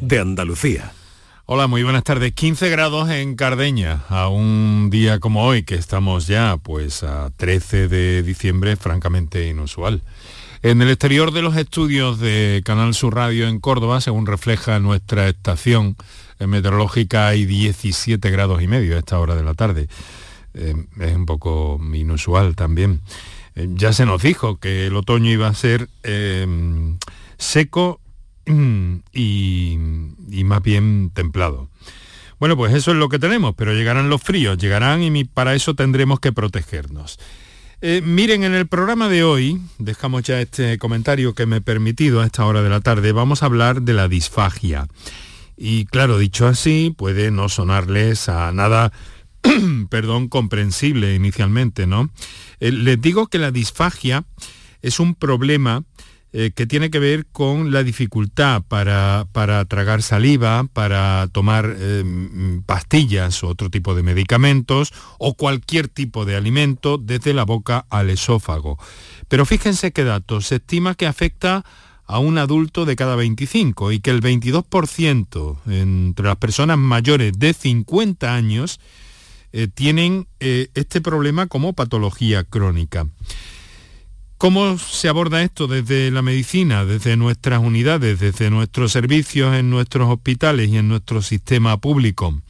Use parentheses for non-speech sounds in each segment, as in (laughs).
de Andalucía. Hola, muy buenas tardes. 15 grados en Cardeña, a un día como hoy, que estamos ya pues a 13 de diciembre, francamente inusual. En el exterior de los estudios de Canal Sur Radio en Córdoba, según refleja nuestra estación meteorológica, hay 17 grados y medio a esta hora de la tarde. Eh, es un poco inusual también. Eh, ya se nos dijo que el otoño iba a ser eh, seco (clears throat) y, más bien templado. Bueno, pues eso es lo que tenemos, pero llegarán los fríos, llegarán y para eso tendremos que protegernos. Eh, miren, en el programa de hoy, dejamos ya este comentario que me he permitido a esta hora de la tarde, vamos a hablar de la disfagia. Y claro, dicho así, puede no sonarles a nada, (clears throat) perdón, comprensible inicialmente, ¿no? Eh, les digo que la disfagia es un problema eh, que tiene que ver con la dificultad para, tragar saliva, para tomar eh, pastillas o otro tipo de medicamentos o cualquier tipo de alimento desde la boca al esófago. Pero fíjense qué datos. Se estima que afecta a un adulto de cada 25 y que el 22% entre las personas mayores de 50 años eh, tienen este problema como patología crónica. ¿Cómo se aborda esto desde la medicina, desde nuestras unidades, desde nuestros servicios en nuestros hospitales y en nuestro sistema público?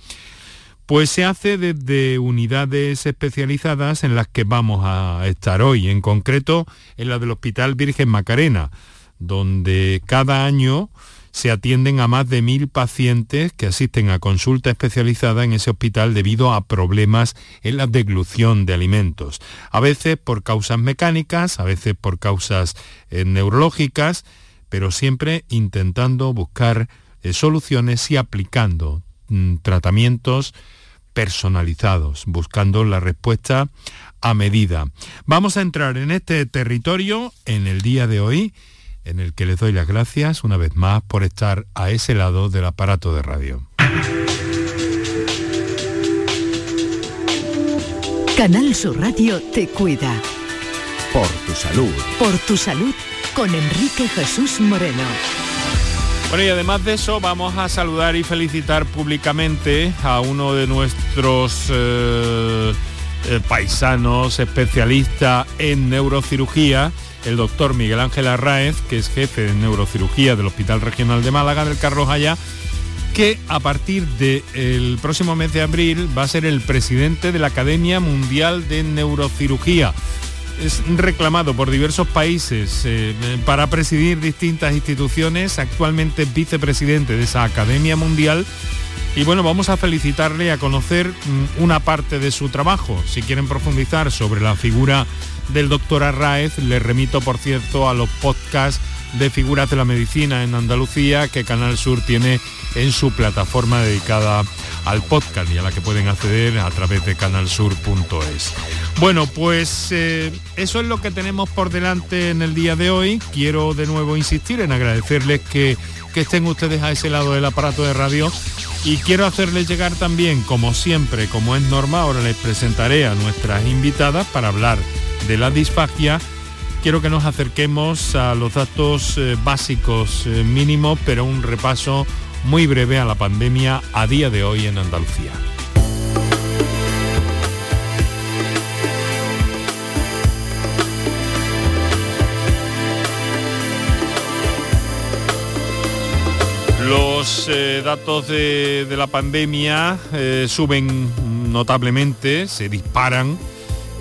Pues se hace desde unidades especializadas en las que vamos a estar hoy, en concreto en la del Hospital Virgen Macarena, donde cada año se atienden a más de mil pacientes que asisten a consulta especializada en ese hospital debido a problemas en la deglución de alimentos. A veces por causas mecánicas, a veces por causas eh, neurológicas, pero siempre intentando buscar eh, soluciones y aplicando mm, tratamientos personalizados, buscando la respuesta a medida. Vamos a entrar en este territorio en el día de hoy en el que les doy las gracias una vez más por estar a ese lado del aparato de radio. Canal Sur Radio te cuida. Por tu salud. Por tu salud con Enrique Jesús Moreno. Bueno, y además de eso vamos a saludar y felicitar públicamente a uno de nuestros eh, eh, paisanos especialistas en neurocirugía, el doctor Miguel Ángel Arraez, que es jefe de neurocirugía del Hospital Regional de Málaga del Carlos Haya, que a partir del próximo mes de abril va a ser el presidente de la Academia Mundial de Neurocirugía. Es reclamado por diversos países eh, para presidir distintas instituciones, actualmente vicepresidente de esa Academia Mundial y bueno, vamos a felicitarle a conocer mm, una parte de su trabajo. Si quieren profundizar sobre la figura del doctor Arraez, les remito, por cierto, a los podcasts de figuras de la medicina en Andalucía que Canal Sur tiene en su plataforma dedicada al podcast y a la que pueden acceder a través de canalsur.es. Bueno, pues eh, eso es lo que tenemos por delante en el día de hoy. Quiero de nuevo insistir en agradecerles que, que estén ustedes a ese lado del aparato de radio y quiero hacerles llegar también, como siempre, como es normal, ahora les presentaré a nuestras invitadas para hablar de la disfagia. Quiero que nos acerquemos a los datos eh, básicos eh, mínimos, pero un repaso muy breve a la pandemia a día de hoy en Andalucía. Los eh, datos de, la pandemia suben notablemente, se disparan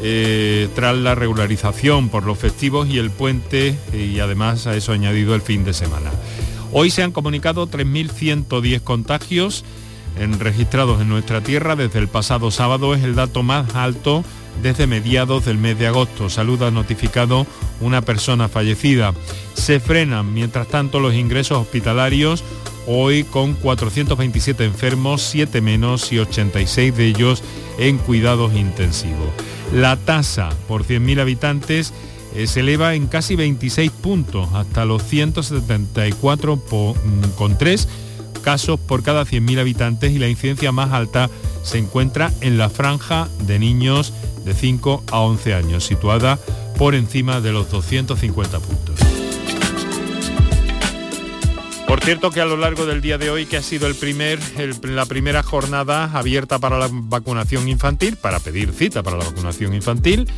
eh, tras la regularización por los festivos y el puente y además a eso añadido el fin de semana. Hoy se han comunicado 3.110 contagios registrados en nuestra tierra desde el pasado sábado. Es el dato más alto desde mediados del mes de agosto. Salud ha notificado una persona fallecida. Se frenan, mientras tanto, los ingresos hospitalarios hoy con 427 enfermos, 7 menos y 86 de ellos en cuidados intensivos. La tasa por 100.000 habitantes eh, se eleva en casi 26 puntos hasta los 174 mm, con 3 casos por cada 100.000 habitantes y la incidencia más alta se encuentra en la franja de niños de 5 a 11 años, situada por encima de los 250 puntos. Por cierto que a lo largo del día de hoy, que ha sido el primer, la primera jornada abierta para la vacunación infantil, para pedir cita para la vacunación infantil,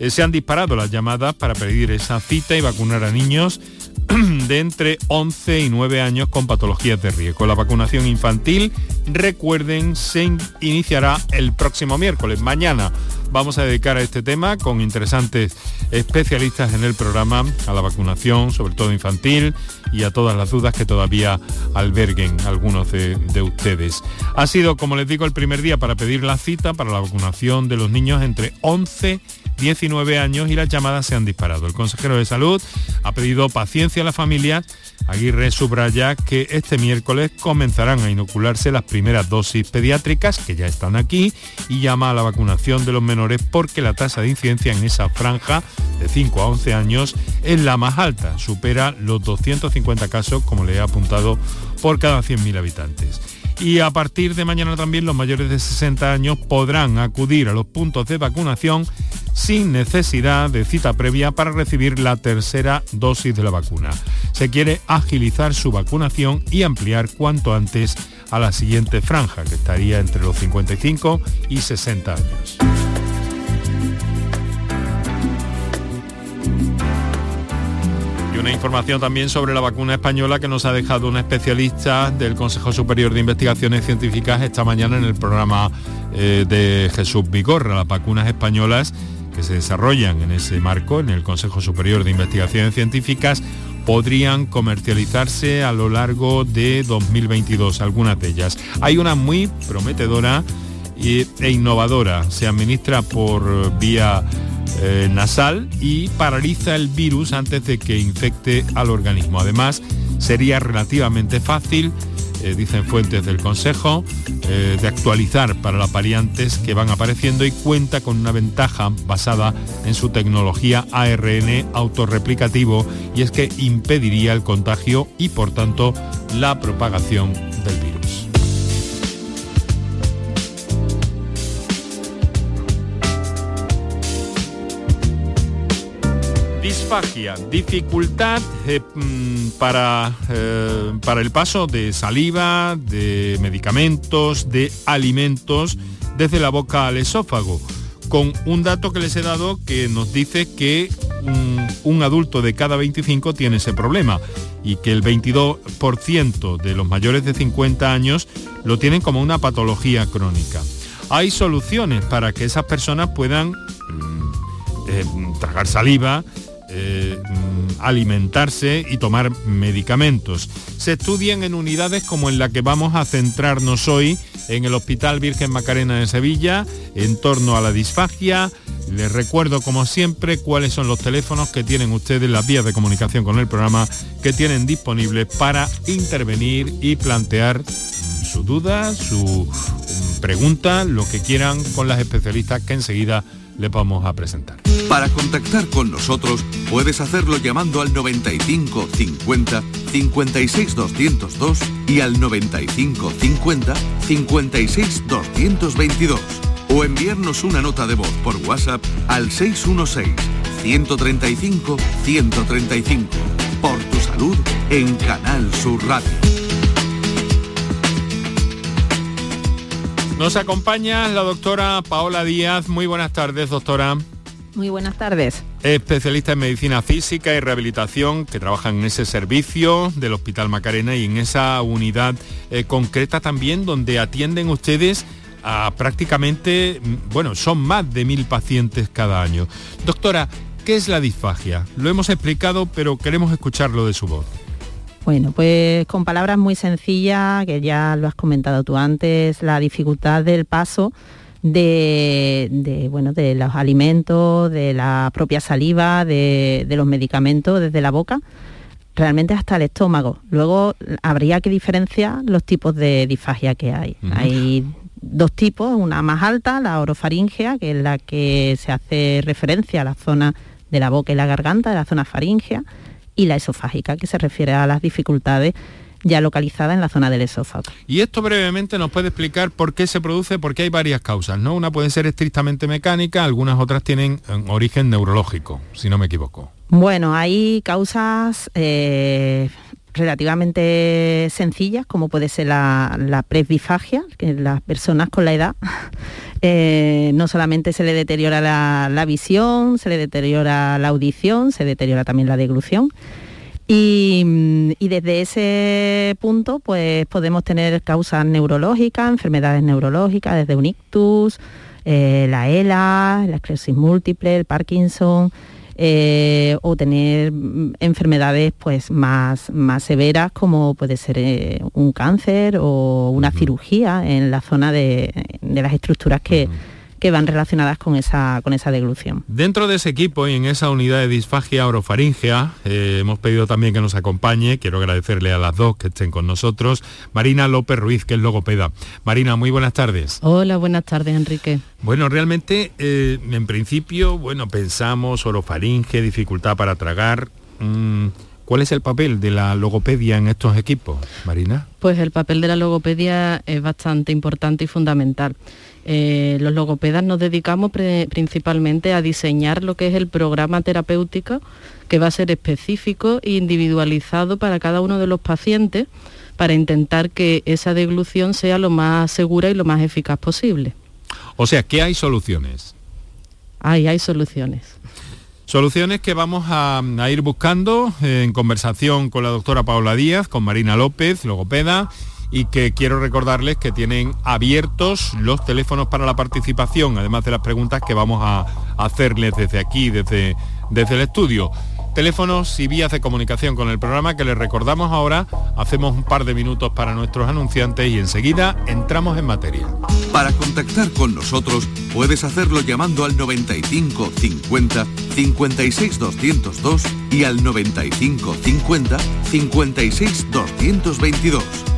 eh, se han disparado las llamadas para pedir esa cita y vacunar a niños (clears throat) de entre 11 y 9 años con patologías de riesgo. La vacunación infantil, recuerden, se iniciará el próximo miércoles. Mañana vamos a dedicar a este tema con interesantes especialistas en el programa, a la vacunación, sobre todo infantil, y a todas las dudas que todavía alberguen algunos de, de ustedes. Ha sido, como les digo, el primer día para pedir la cita para la vacunación de los niños entre 11 y 19 años y las llamadas se han disparado. El consejero de salud ha pedido paciencia a las familias. Aguirre subraya que este miércoles comenzarán a inocularse las primeras dosis pediátricas que ya están aquí y llama a la vacunación de los menores porque la tasa de incidencia en esa franja de 5 a 11 años es la más alta, supera los 250 casos como le he apuntado por cada 100.000 habitantes y a partir de mañana también los mayores de 60 años podrán acudir a los puntos de vacunación sin necesidad de cita previa para recibir la tercera dosis de la vacuna. Se quiere agilizar su vacunación y ampliar cuanto antes a la siguiente franja, que estaría entre los 55 y 60 años. Una información también sobre la vacuna española que nos ha dejado un especialista del Consejo Superior de Investigaciones Científicas esta mañana en el programa eh, de Jesús Vigorra. Las vacunas españolas que se desarrollan en ese marco, en el Consejo Superior de Investigaciones Científicas, podrían comercializarse a lo largo de 2022, algunas de ellas. Hay una muy prometedora e innovadora, se administra por vía eh, nasal y paraliza el virus antes de que infecte al organismo. Además, sería relativamente fácil, eh, dicen fuentes del Consejo, eh, de actualizar para las variantes que van apareciendo y cuenta con una ventaja basada en su tecnología ARN autorreplicativo y es que impediría el contagio y por tanto la propagación del virus. Dificultad eh, mm, para, eh, para el paso de saliva, de medicamentos, de alimentos desde la boca al esófago, con un dato que les he dado que nos dice que un, adulto de cada 25 tiene ese problema y que el 22% de los mayores de 50 años lo tienen como una patología crónica. Hay soluciones para que esas personas puedan mm, eh, tragar saliva, eh, mm, alimentarse y tomar medicamentos. Se estudian en unidades como en la que vamos a centrarnos hoy en el Hospital Virgen Macarena de Sevilla en torno a la disfagia. Les recuerdo como siempre cuáles son los teléfonos que tienen ustedes, las vías de comunicación con el programa que tienen disponibles para intervenir y plantear su duda, su mm, pregunta, lo que quieran con las especialistas que enseguida les vamos a presentar. Para contactar con nosotros puedes hacerlo llamando al 95 50 56 202 y al 95 50 56 222 o enviarnos una nota de voz por WhatsApp al 616 135 135 por tu salud en Canal Sur Radio. Nos acompaña la doctora Paola Díaz. Muy buenas tardes, doctora. Muy buenas tardes. Especialista en medicina física y rehabilitación que trabaja en ese servicio del Hospital Macarena y en esa unidad eh, concreta también donde atienden ustedes a prácticamente, mm, bueno, son más de mil pacientes cada año. Doctora, ¿qué es la disfagia? Lo hemos explicado, pero queremos escucharlo de su voz. Bueno, pues con palabras muy sencillas, que ya lo has comentado tú antes, la dificultad del paso de, bueno, de los alimentos, de la propia saliva, de, los medicamentos desde la boca, realmente hasta el estómago. Luego habría que diferenciar los tipos de disfagia que hay. Hay dos tipos, una más alta, la orofaringea, que es la que se hace referencia a la zona de la boca y la garganta, de la zona faringea, y la esofágica, que se refiere a las dificultades ya localizada en la zona del esófago. Y esto brevemente nos puede explicar por qué se produce, porque hay varias causas, ¿no? Una puede ser estrictamente mecánica, algunas otras tienen eh, origen neurológico, si no me equivoco. Bueno, hay causas eh, relativamente sencillas, como puede ser la, presbifagia, que las personas con la edad (laughs) eh, no solamente se le deteriora la, visión, se le deteriora la audición, se deteriora también la deglución. Y, desde ese punto pues podemos tener causas neurológicas, enfermedades neurológicas, desde un ictus, eh, la ELA, la esclerosis múltiple, el Parkinson, eh, o tener enfermedades pues más, más severas como puede ser eh, un cáncer o una cirugía en la zona de, las estructuras que que van relacionadas con esa, con esa deglución. Dentro de ese equipo y en esa unidad de disfagia orofaringea, eh, hemos pedido también que nos acompañe, quiero agradecerle a las dos que estén con nosotros, Marina López Ruiz, que es logopeda. Marina, muy buenas tardes. Hola, buenas tardes, Enrique. Bueno, realmente, eh, en principio, bueno, pensamos orofaringe, dificultad para tragar. Mm, ¿Cuál es el papel de la logopedia en estos equipos, Marina? Pues el papel de la logopedia es bastante importante y fundamental. Eh, los logopedas nos dedicamos principalmente a diseñar lo que es el programa terapéutico que va a ser específico e individualizado para cada uno de los pacientes para intentar que esa deglución sea lo más segura y lo más eficaz posible. O sea, ¿qué hay soluciones? Hay, hay soluciones. Soluciones que vamos a, a, ir buscando en conversación con la doctora Paula Díaz, con Marina López, logopeda, y que quiero recordarles que tienen abiertos los teléfonos para la participación, además de las preguntas que vamos a hacerles desde aquí, desde, desde el estudio. Teléfonos y vías de comunicación con el programa que les recordamos ahora, hacemos un par de minutos para nuestros anunciantes y enseguida entramos en materia. Para contactar con nosotros puedes hacerlo llamando al 95 50 56 202 y al 95 50 56 222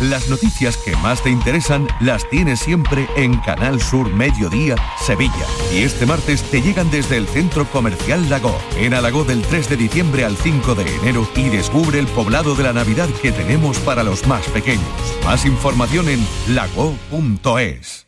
Las noticias que más te interesan las tienes siempre en Canal Sur Mediodía, Sevilla. Y este martes te llegan desde el Centro Comercial Lago, en Alagó del 3 de diciembre al 5 de enero y descubre el poblado de la Navidad que tenemos para los más pequeños. Más información en lago.es.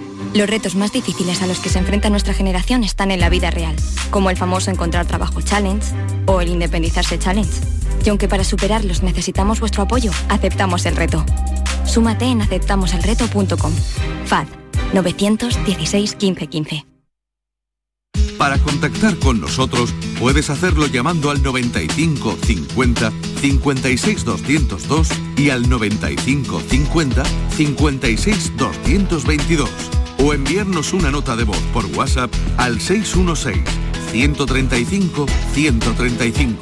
los retos más difíciles a los que se enfrenta nuestra generación están en la vida real, como el famoso encontrar trabajo challenge o el independizarse challenge. Y aunque para superarlos necesitamos vuestro apoyo, aceptamos el reto. Súmate en aceptamoselreto.com. FAD 916 1515. Para contactar con nosotros puedes hacerlo llamando al 95 50 56 202 y al 95 50 56 222 o enviarnos una nota de voz por WhatsApp al 616-135-135.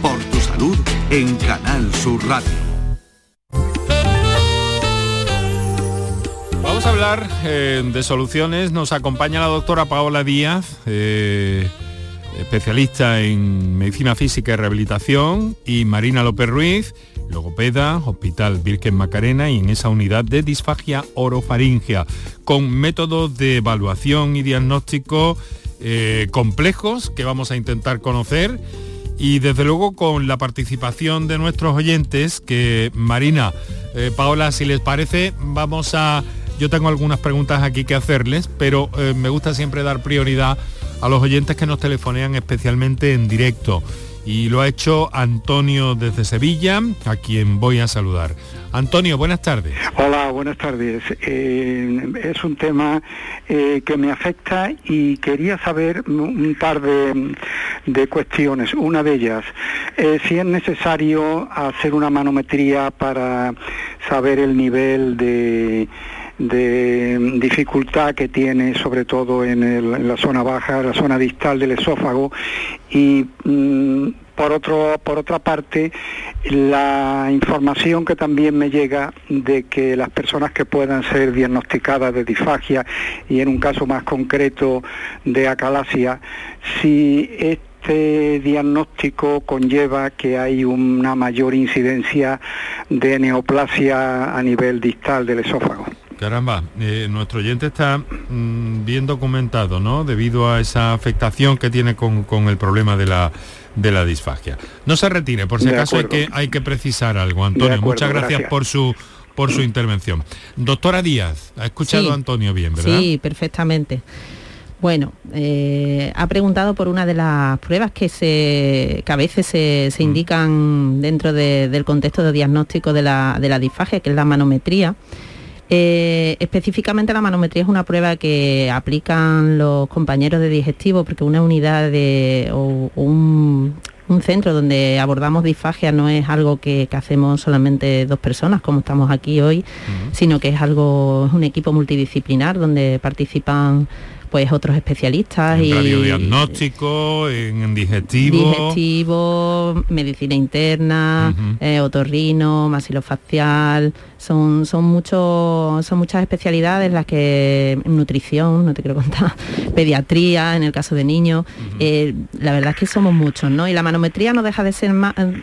Por tu salud en Canal Sur Radio. Vamos a hablar eh, de soluciones. Nos acompaña la doctora Paola Díaz, eh, especialista en medicina física y rehabilitación, y Marina López Ruiz, logopeda, Hospital Virgen Macarena y en esa unidad de disfagia orofaringea, con métodos de evaluación y diagnóstico eh, complejos que vamos a intentar conocer y desde luego con la participación de nuestros oyentes, que Marina, eh, Paola, si les parece, vamos a... Yo tengo algunas preguntas aquí que hacerles, pero eh, me gusta siempre dar prioridad a los oyentes que nos telefonean especialmente en directo y lo ha hecho Antonio desde Sevilla, a quien voy a saludar. Antonio, buenas tardes. Hola, buenas tardes. Eh, es un tema eh, que me afecta y quería saber un par de, cuestiones. Una de ellas, eh, si es necesario hacer una manometría para saber el nivel de dificultad que tiene sobre todo en, la zona baja, la zona distal del esófago y mm, por, otro, por otra parte, la información que también me llega de que las personas que puedan ser diagnosticadas de disfagia y en un caso más concreto de acalasia, si este diagnóstico conlleva que hay una mayor incidencia de neoplasia a nivel distal del esófago. Caramba, eh, nuestro oyente está mm, bien documentado, ¿no? Debido a esa afectación que tiene con, con el problema de la de la disfagia. No se retire, por si acaso hay que, hay que precisar algo. Antonio, muchas gracias, por su por su intervención. Doctora Díaz, ha escuchado a Antonio bien, ¿verdad? Sí, perfectamente. Bueno, eh, ha preguntado por una de las pruebas que, se, a veces se, mm. indican dentro del contexto de diagnóstico de la, de la disfagia, que es la manometría. Eh, específicamente la manometría es una prueba que aplican los compañeros de digestivo porque una unidad de, o un, centro donde abordamos disfagia no es algo que, hacemos solamente dos personas como estamos aquí hoy, sino que es algo, es un equipo multidisciplinar donde participan pues otros especialistas en y radiodiagnóstico, en digestivo, digestivo, medicina interna, eh, otorrino, masilofacial, son son muchos son muchas especialidades las que nutrición, no te quiero contar, (laughs) pediatría en el caso de niños, eh, la verdad es que somos muchos, ¿no? Y la manometría no deja de ser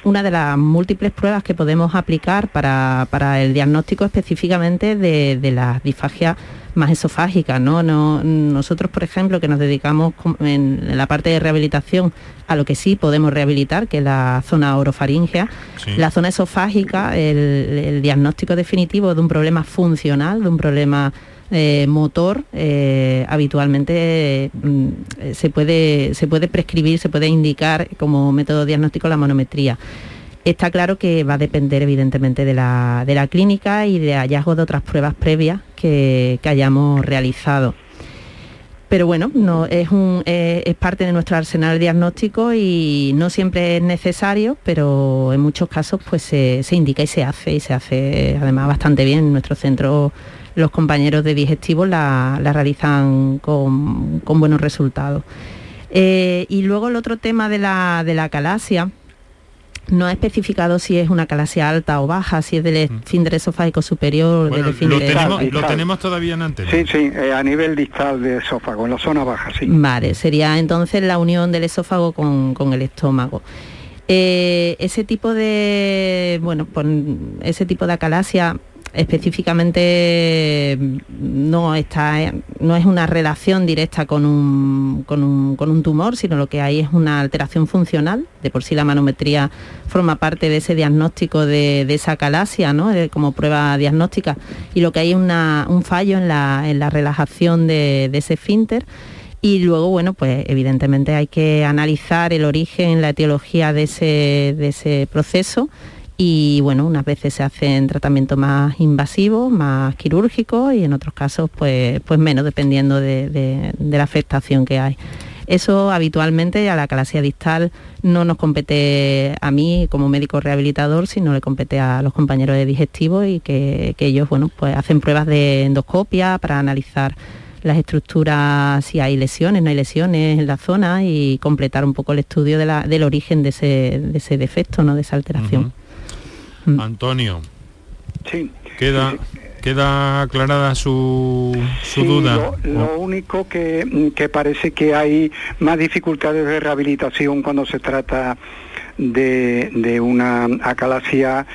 una de las múltiples pruebas que podemos aplicar para, el diagnóstico específicamente de, de las disfagias más esofágica, ¿no? Nosotros, por ejemplo, que nos dedicamos en la parte de rehabilitación a lo que sí podemos rehabilitar, que es la zona orofaringea, la zona esofágica, el, diagnóstico definitivo de un problema funcional, de un problema eh, motor, eh, habitualmente mm, se, puede, se puede prescribir, se puede indicar como método diagnóstico la manometría. Está claro que va a depender evidentemente de la, clínica y de hallazgos de otras pruebas previas que, hayamos realizado. Pero bueno, no, es, un, es, parte de nuestro arsenal diagnóstico y no siempre es necesario, pero en muchos casos pues se, indica y se hace, y se hace además bastante bien. En nuestro centro los compañeros de digestivo la, realizan con, buenos resultados. Eh, y luego el otro tema de la, de la calasia, no ha especificado si es una calasia alta o baja, si es del mm. esfínter esofágico superior o del esfínter... Lo tenemos, lo tenemos todavía en antena. Sí, sí, eh, a nivel distal de esófago, en la zona baja, sí. Vale, sería entonces la unión del esófago con, el estómago. Eh, ese tipo de, bueno, pues ese tipo de acalasia específicamente no está no es una relación directa con un, con un, tumor, sino lo que hay es una alteración funcional. De por sí la manometría forma parte de ese diagnóstico de, esa calasia, ¿no? como prueba diagnóstica. Y lo que hay es un fallo en la, en la relajación de, ese esfínter. Y luego, bueno, pues evidentemente hay que analizar el origen, la etiología de ese, de ese proceso y bueno, unas veces se hacen tratamientos más invasivos, más quirúrgicos y en otros casos pues, pues menos, dependiendo de, la afectación que hay. Eso habitualmente a la calasia distal no nos compete a mí como médico rehabilitador, sino le compete a los compañeros de digestivo y que, ellos bueno, pues hacen pruebas de endoscopia para analizar las estructuras, si hay lesiones, no hay lesiones en la zona y completar un poco el estudio del origen de ese, defecto, ¿no? de esa alteración. Antonio. Sí. Queda, queda aclarada su, duda. Lo, único que, que, parece que hay más dificultades de rehabilitación cuando se trata de, de una acalasia,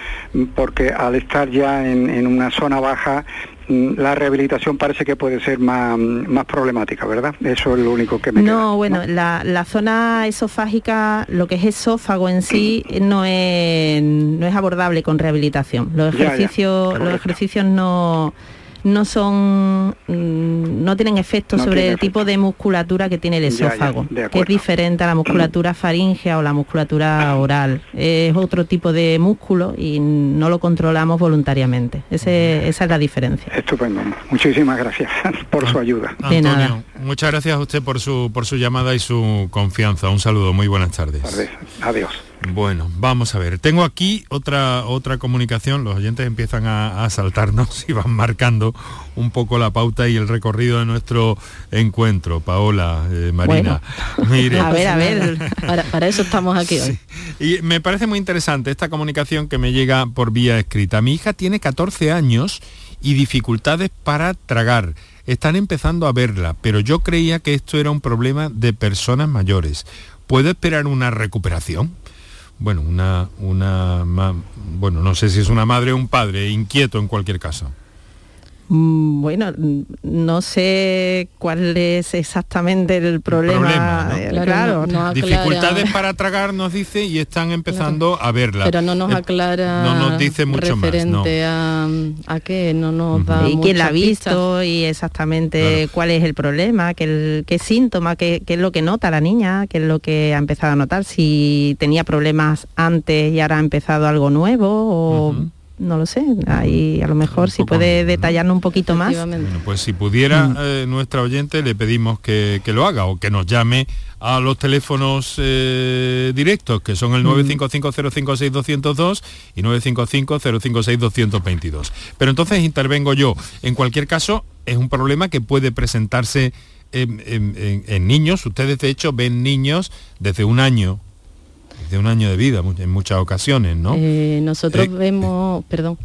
porque al estar ya en, en una zona baja mm, la rehabilitación parece que puede ser más, más problemática, ¿verdad? Eso es lo único que me No, bueno, La, zona esofágica, lo que es esófago en sí, (clears throat) no es, no es abordable con rehabilitación. Los ejercicios, los ejercicios no no son mm, no tienen efecto sobre el tipo de musculatura que tiene el esófago, que es diferente a la musculatura faríngea o la musculatura oral. Es otro tipo de músculo y no lo controlamos voluntariamente. esa es la diferencia. Estupendo. Muchísimas gracias por su ayuda. De nada. muchas gracias a usted por su por su llamada y su confianza. Un saludo, muy buenas tardes. Adiós. Bueno, vamos a ver. Tengo aquí otra, otra comunicación. Los oyentes empiezan a, saltarnos y van marcando un poco la pauta y el recorrido de nuestro encuentro. Paola, eh, Marina. a ver, a ver, (laughs) para, eso estamos aquí hoy. Y me parece muy interesante esta comunicación que me llega por vía escrita. Mi hija tiene 14 años y dificultades para tragar. Están empezando a verla, pero yo creía que esto era un problema de personas mayores. ¿Puedo esperar una recuperación? Bueno, una, una, bueno, no sé si es una madre o un padre, inquieto en cualquier caso. Mm, bueno, no sé cuál es exactamente el problema. Eh, claro, dificultades para tragar nos dice y están empezando a verla. Pero no nos eh, aclara. No nos dice mucho más. A, a qué no nos da. Y quién la ha visto y exactamente cuál es el problema, qué, qué síntoma, qué, qué, es lo que nota la niña, qué es lo que ha empezado a notar, si tenía problemas antes y ahora ha empezado algo nuevo o no lo sé, ahí a lo mejor si puede detallarnos un poquito más. pues si pudiera mm. eh, nuestra oyente le pedimos que, lo haga o que nos llame a los teléfonos eh, directos que son el 955-056-202 mm. y 955-056-222. Pero entonces intervengo yo. En cualquier caso, es un problema que puede presentarse en niños. Ustedes de hecho ven niños desde un año de un año de vida en muchas ocasiones, ¿no? Eh, nosotros eh, vemos, perdón,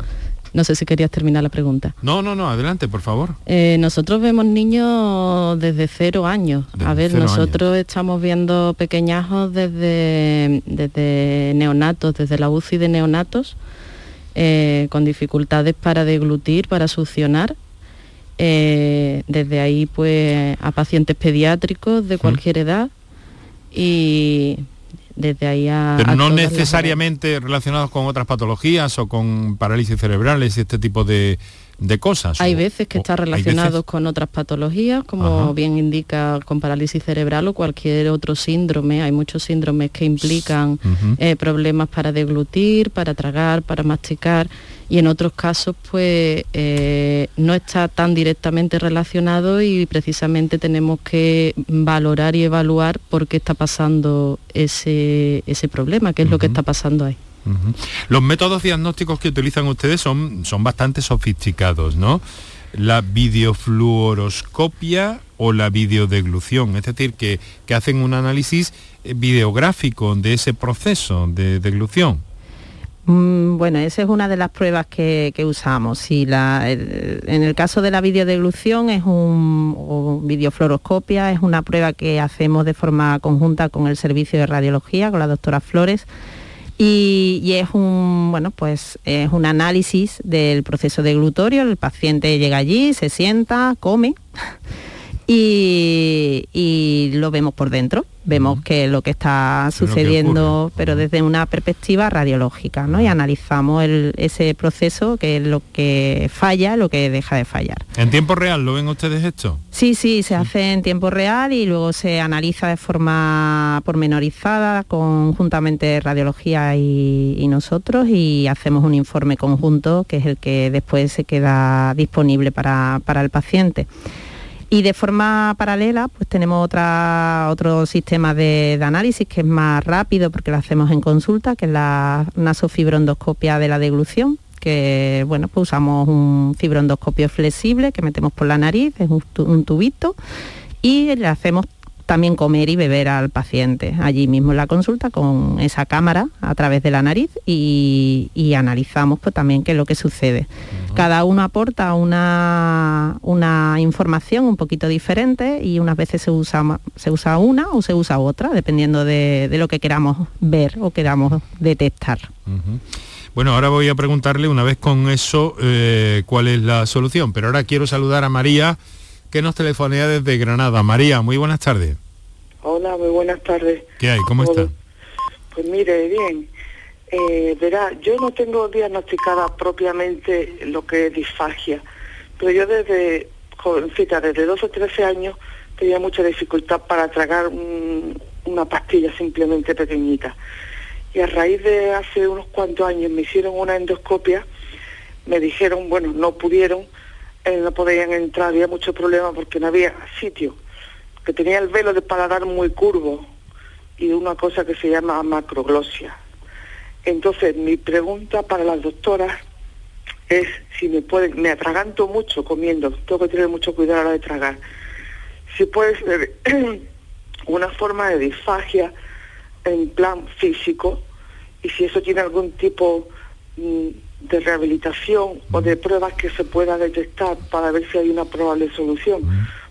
no sé si querías terminar la pregunta. No, no, no, adelante, por favor. Eh, nosotros vemos niños desde cero años. a ver, nosotros estamos viendo pequeñajos desde, desde neonatos, desde la UCI de neonatos, con dificultades para deglutir, para succionar. desde ahí, pues, a pacientes pediátricos de cualquier edad y desde ahí a... Pero no necesariamente relacionados con otras patologías o con parálisis cerebrales y este tipo de, cosas. Hay veces que está relacionado con otras patologías, como bien indica con parálisis cerebral o cualquier otro síndrome. Hay muchos síndromes que implican eh, problemas para deglutir, para tragar, para masticar y en otros casos pues eh, no está tan directamente relacionado y precisamente tenemos que valorar y evaluar por qué está pasando ese, ese problema, qué es lo que está pasando ahí. Los métodos diagnósticos que utilizan ustedes son, son bastante sofisticados, ¿no? La videofluoroscopia o la videodeglución, es decir, que, que hacen un análisis eh, videográfico de ese proceso de deglución. Mm, bueno, esa es una de las pruebas que, usamos. en el caso de la videodeglución es un videofluoroscopia, es una prueba que hacemos de forma conjunta con el servicio de radiología, con la doctora Flores. Y, y, es un bueno pues es un análisis del proceso deglutorio el paciente llega allí se sienta come (laughs) y, lo vemos por dentro, vemos que lo que está sucediendo, pero desde una perspectiva radiológica, ¿no? Y analizamos ese proceso, que es lo que falla, lo que deja de fallar. ¿En tiempo real lo ven ustedes esto? Sí, sí, se hace en tiempo real y luego se analiza de forma pormenorizada, conjuntamente radiología y, nosotros, y hacemos un informe conjunto, que es el que después se queda disponible para, para el paciente. Y de forma paralela, pues tenemos otra, otro sistema de, análisis que es más rápido porque lo hacemos en consulta, que es la nasofibrondoscopia de la deglución, que bueno, pues usamos un fibrondoscopio flexible que metemos por la nariz, es un tubito, y le hacemos también comer y beber al paciente allí mismo en la consulta con esa cámara a través de la nariz y, analizamos pues, también qué es lo que sucede. Cada uno aporta una, una información un poquito diferente y unas veces se usa, se usa una o se usa otra, dependiendo de, lo que queramos ver o queramos detectar. Bueno, ahora voy a preguntarle una vez con eso eh, cuál es la solución, pero ahora quiero saludar a María que nos telefonea desde Granada. María, muy buenas tardes. Hola, muy buenas tardes. ¿Qué hay? ¿Cómo está? Pues mire, bien. Eh, verá, yo no tengo diagnosticada propiamente lo que es disfagia, pero yo desde jovencita, desde 12 o 13 años, tenía mucha dificultad para tragar una pastilla simplemente pequeñita. Y a raíz de hace unos cuantos años me hicieron una endoscopia, me dijeron, bueno, no pudieron, eh, no podían entrar, había mucho problema porque no había sitio, que tenía el velo de paladar muy curvo y una cosa que se llama macroglosia. Entonces, mi pregunta para las doctoras es si me pueden, me atraganto mucho comiendo, tengo que tener mucho cuidado a la de tragar. Si puede ser (clears throat) una forma de disfagia en plan físico y si eso tiene algún tipo mm, de rehabilitación o de pruebas que se pueda detectar para ver si hay una probable solución.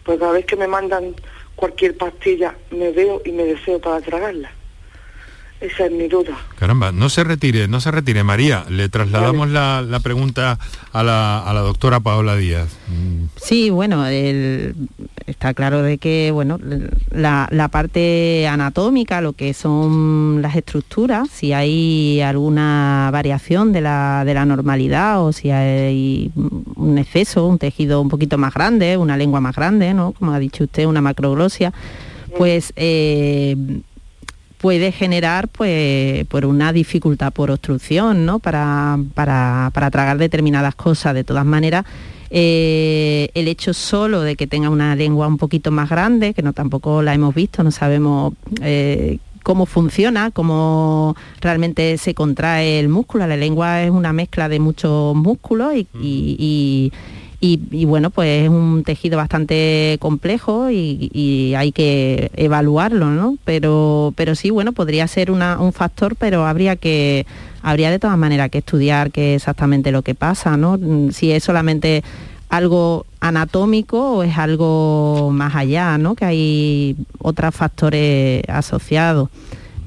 Porque cada vez que me mandan cualquier pastilla me veo y me deseo para tragarla. Esa es mi duda. Caramba, no se retire, no se retire. María, le trasladamos la, pregunta a la, a la, doctora Paola Díaz. Sí, bueno, está claro de que bueno, la, la, parte anatómica, lo que son las estructuras, si hay alguna variación de la, de la normalidad o si hay un exceso, un tejido un poquito más grande, una lengua más grande, ¿no? Como ha dicho usted, una macroglosia, pues eh, puede generar pues por una dificultad por obstrucción ¿no? para, para, tragar determinadas cosas. De todas maneras, eh, el hecho solo de que tenga una lengua un poquito más grande, que no tampoco la hemos visto, no sabemos eh, cómo funciona, cómo realmente se contrae el músculo. La lengua es una mezcla de muchos músculos y, bueno, pues es un tejido bastante complejo y, hay que evaluarlo, ¿no? Pero, pero sí, bueno, podría ser un factor, pero habría que habría de todas maneras que estudiar qué es exactamente lo que pasa, ¿no? Si es solamente algo anatómico o es algo más allá, ¿no? Que hay otros factores asociados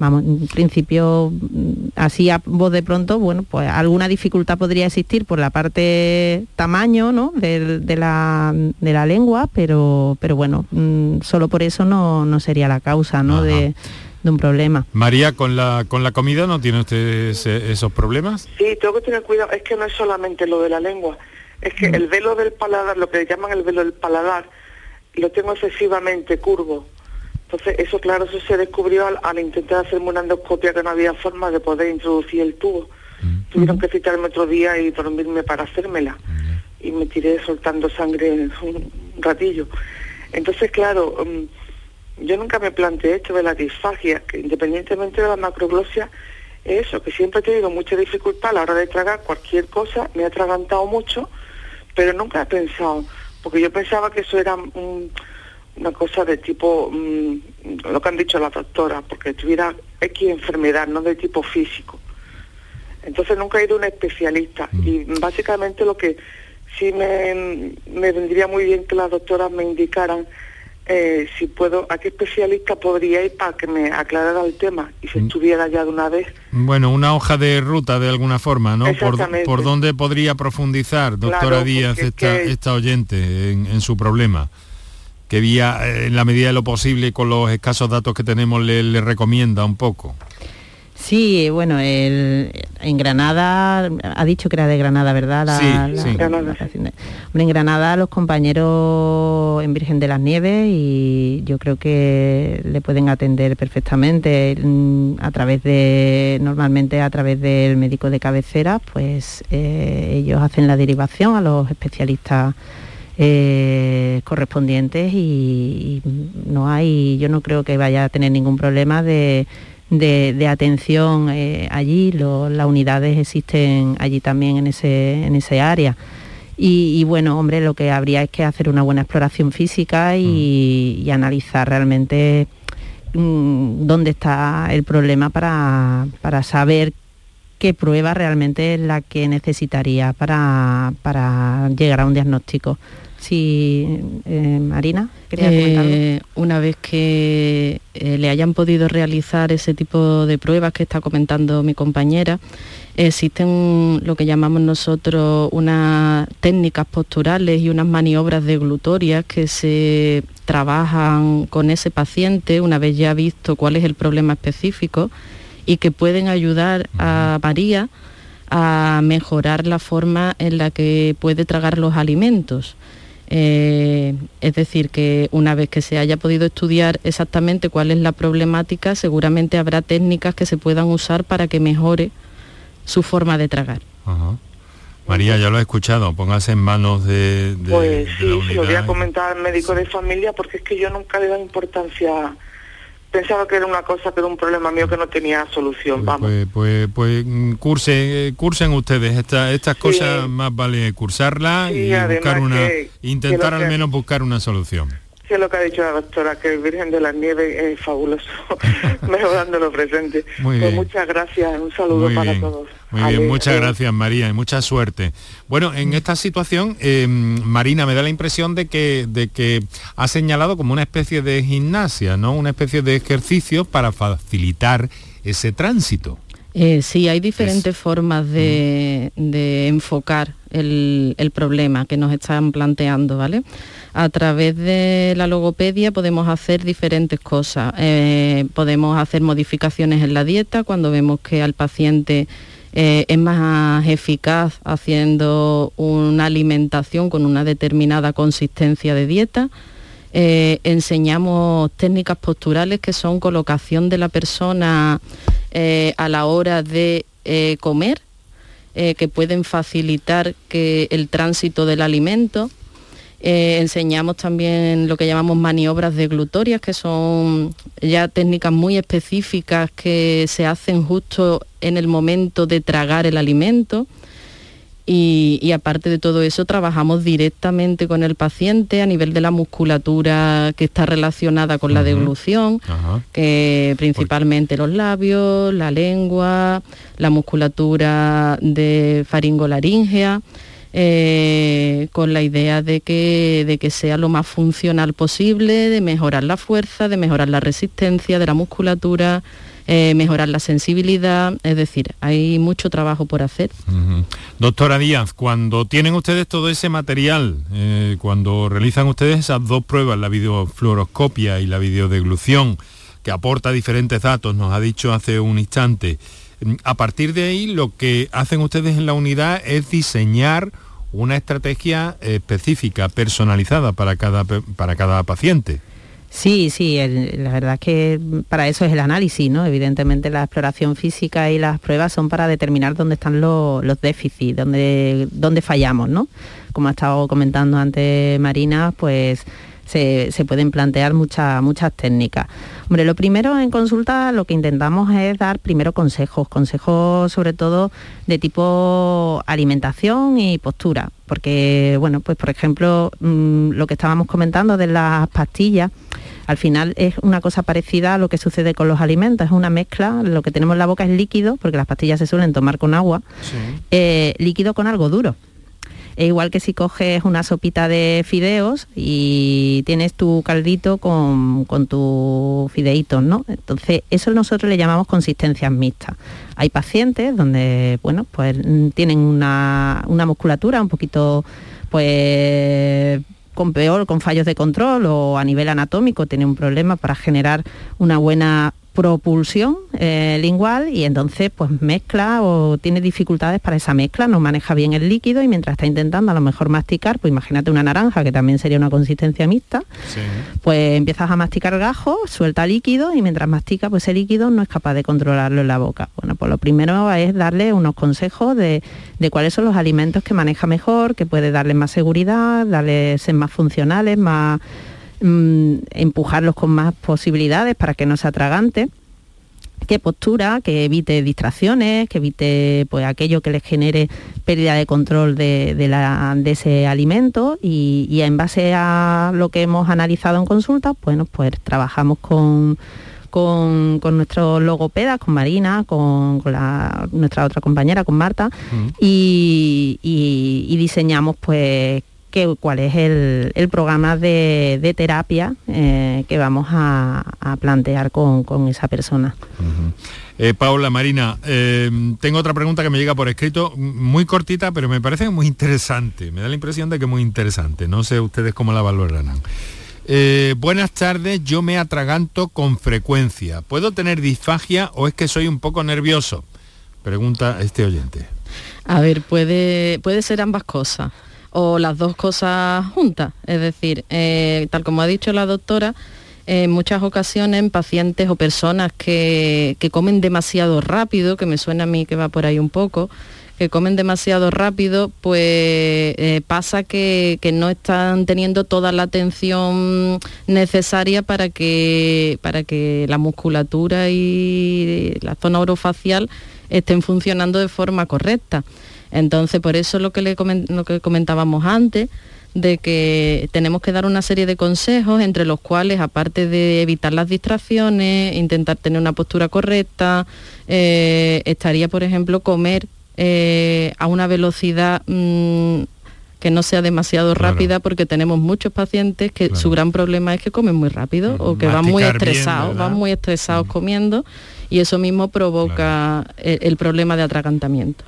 vamos, en principio, así a voz de pronto, bueno, pues alguna dificultad podría existir por la parte tamaño, ¿no? De, la, lengua, pero, pero bueno, mm, solo por eso no, sería la causa, ¿no? De, un problema. María, ¿con la, ¿con la comida no tiene usted esos problemas? Sí, tengo que tener cuidado. Es que no es solamente lo de la lengua. Es que mm. el velo del paladar, lo que llaman el velo del paladar, lo tengo excesivamente curvo. Entonces, eso, claro, eso se descubrió al, intentar hacerme una endoscopia que no había forma de poder introducir el tubo. Mm. Tuvieron que citarme otro día y dormirme para hacérmela. Y me tiré soltando sangre (laughs) un ratillo. Entonces, claro, mm, yo nunca me planteé esto de la disfagia, que independientemente de la macroglosia, es eso, que siempre he tenido mucha dificultad a la hora de tragar cualquier cosa, me he atragantado mucho, pero nunca he pensado, porque yo pensaba que eso era un una cosa de tipo, mm, lo que han dicho las doctoras, porque tuviera X enfermedad, no de tipo físico. Entonces nunca he ido a un especialista mm. y básicamente lo que sí me, vendría muy bien que las doctoras me indicaran eh, si puedo, a qué especialista podría ir para que me aclarara el tema y se mm. estuviera ya de una vez. Bueno, una hoja de ruta de alguna forma, ¿no? Por, por dónde podría profundizar, doctora Díaz, esta, esta oyente, en, en su problema que vía, eh, en la medida de lo posible, con los escasos datos que tenemos, le, recomienda un poco. Sí, bueno, en Granada, ha dicho que era de Granada, ¿verdad? sí, sí. en Granada los compañeros en Virgen de las Nieves y yo creo que le pueden atender perfectamente mm, a través de, normalmente a través del médico de cabecera, pues eh, ellos hacen la derivación a los especialistas eh, correspondientes y, no hay, yo no creo que vaya a tener ningún problema de, atención eh, allí, las unidades existen allí también en ese, en ese área. Y, bueno, hombre, lo que habría es que hacer una buena exploración física y, mm. analizar realmente mm, dónde está el problema para, para saber qué prueba realmente es la que necesitaría para, para llegar a un diagnóstico. Sí, eh, Marina, quería eh, Una vez que eh, le hayan podido realizar ese tipo de pruebas que está comentando mi compañera, Existen lo que llamamos nosotros unas técnicas posturales y unas maniobras deglutorias que se trabajan con ese paciente una vez ya visto cuál es el problema específico y que pueden ayudar a María a mejorar la forma en la que puede tragar los alimentos. Eh, es decir, que una vez que se haya podido estudiar exactamente cuál es la problemática, seguramente habrá técnicas que se puedan usar para que mejore su forma de tragar. María, ya lo he escuchado, póngase en manos de... pues sí, lo voy a comentar al médico de familia porque es que yo nunca le doy importancia pensaba que era una cosa, que era un problema mío que no tenía solución. Vamos. Pues, pues, pues mm, curse, cursen ustedes estas cosas, más vale cursarlas y buscar una, intentar al menos buscar una solución que lo que ha dicho la doctora, que el Virgen de la Nieve es fabuloso, (laughs) mejorando lo presente. pues muchas gracias, un saludo para todos. Muy bien, muchas gracias María y mucha suerte. Bueno, en esta situación, em, Marina, me da la impresión de que, de que ha señalado como una especie de gimnasia, ¿no? Una especie de ejercicio para facilitar ese tránsito. Eh, sí, hay diferentes formas de, enfocar el, el, problema que nos están planteando, ¿vale? A través de la logopedia podemos hacer diferentes cosas. Eh, podemos hacer modificaciones en la dieta cuando vemos que al paciente eh, es más eficaz haciendo una alimentación con una determinada consistencia de dieta. Eh, enseñamos técnicas posturales que son colocación de la persona a la hora de comer, que pueden facilitar que el tránsito del alimento. Eh, enseñamos también lo que llamamos maniobras deglutorias, que son ya técnicas muy específicas que se hacen justo en el momento de tragar el alimento. Y, aparte de todo eso, trabajamos directamente con el paciente a nivel de la musculatura que está relacionada con la deglución, que principalmente los labios, la lengua, la musculatura de faringolaringea. Eh, con la idea de que, de que sea lo más funcional posible, de mejorar la fuerza, de mejorar la resistencia de la musculatura, eh, mejorar la sensibilidad, es decir, hay mucho trabajo por hacer. Doctora Díaz, cuando tienen ustedes todo ese material, eh, cuando realizan ustedes esas dos pruebas, la videofluoroscopia y la videodeglución, que aporta diferentes datos, nos ha dicho hace un instante, a partir de ahí lo que hacen ustedes en la unidad es diseñar una estrategia específica, personalizada para cada, para cada paciente. Sí, sí, la verdad es que para eso es el análisis, ¿no? Evidentemente la exploración física y las pruebas son para determinar dónde están los, déficits, dónde, dónde fallamos, ¿no? Como ha estado comentando antes Marina, pues se, pueden plantear muchas, muchas técnicas. Hombre, lo primero en consulta lo que intentamos es dar primero consejos, consejos sobre todo de tipo alimentación y postura, porque, bueno, pues por ejemplo, mm, lo que estábamos comentando de las pastillas, al final es una cosa parecida a lo que sucede con los alimentos, es una mezcla, lo que tenemos en la boca es líquido, porque las pastillas se suelen tomar con agua, eh, líquido con algo duro. E igual que si coges una sopita de fideos y tienes tu caldito con, con tus fideitos, ¿no? Entonces, eso nosotros le llamamos consistencias mixtas. Hay pacientes donde, bueno, pues tienen una, una musculatura un poquito, pues con peor, con fallos de control o a nivel anatómico tiene un problema para generar una buena propulsión eh, lingual y entonces pues mezcla o tiene dificultades para esa mezcla, no maneja bien el líquido y mientras está intentando a lo mejor masticar, pues imagínate una naranja que también sería una consistencia mixta, pues empiezas a masticar gajo, suelta líquido y mientras mastica pues ese líquido no es capaz de controlarlo en la boca. Bueno, pues lo primero es darle unos consejos de, de cuáles son los alimentos que maneja mejor, que puede darle más seguridad, darle ser más funcionales, más Mm, empujarlos con más posibilidades para que no se atragante qué postura, que evite distracciones, que evite pues, aquello que les genere pérdida de control de, ese alimento y, en base a lo que hemos analizado en consulta, bueno, pues trabajamos con, con, nuestros logopedas, con Marina, con, nuestra otra compañera, con Marta, y, y, diseñamos pues que, cuál es el, programa de, terapia eh, que vamos a, plantear con, esa persona. Eh, Paula, Marina, tengo otra pregunta que me llega por escrito, muy cortita, pero me parece muy interesante. Me da la impresión de que es muy interesante. No sé ustedes cómo la valorarán. buenas tardes, yo me atraganto con frecuencia. ¿Puedo tener disfagia o es que soy un poco nervioso? Pregunta este oyente. A ver, puede, puede ser ambas cosas o las dos cosas juntas. Es decir, eh, tal como ha dicho la doctora, en muchas ocasiones pacientes o personas que, comen demasiado rápido, que me suena a mí que va por ahí un poco, que comen demasiado rápido, pues eh, pasa que, no están teniendo toda la atención necesaria para que, para que la musculatura y la zona orofacial estén funcionando de forma correcta. Entonces, por eso lo que, le lo que comentábamos antes, de que tenemos que dar una serie de consejos entre los cuales, aparte de evitar las distracciones, intentar tener una postura correcta, eh, estaría, por ejemplo, comer eh, a una velocidad mm, que no sea demasiado rápida porque tenemos muchos pacientes que su gran problema es que comen muy rápido o que van muy estresados, van muy estresados comiendo y eso mismo provoca el, problema de atragantamiento.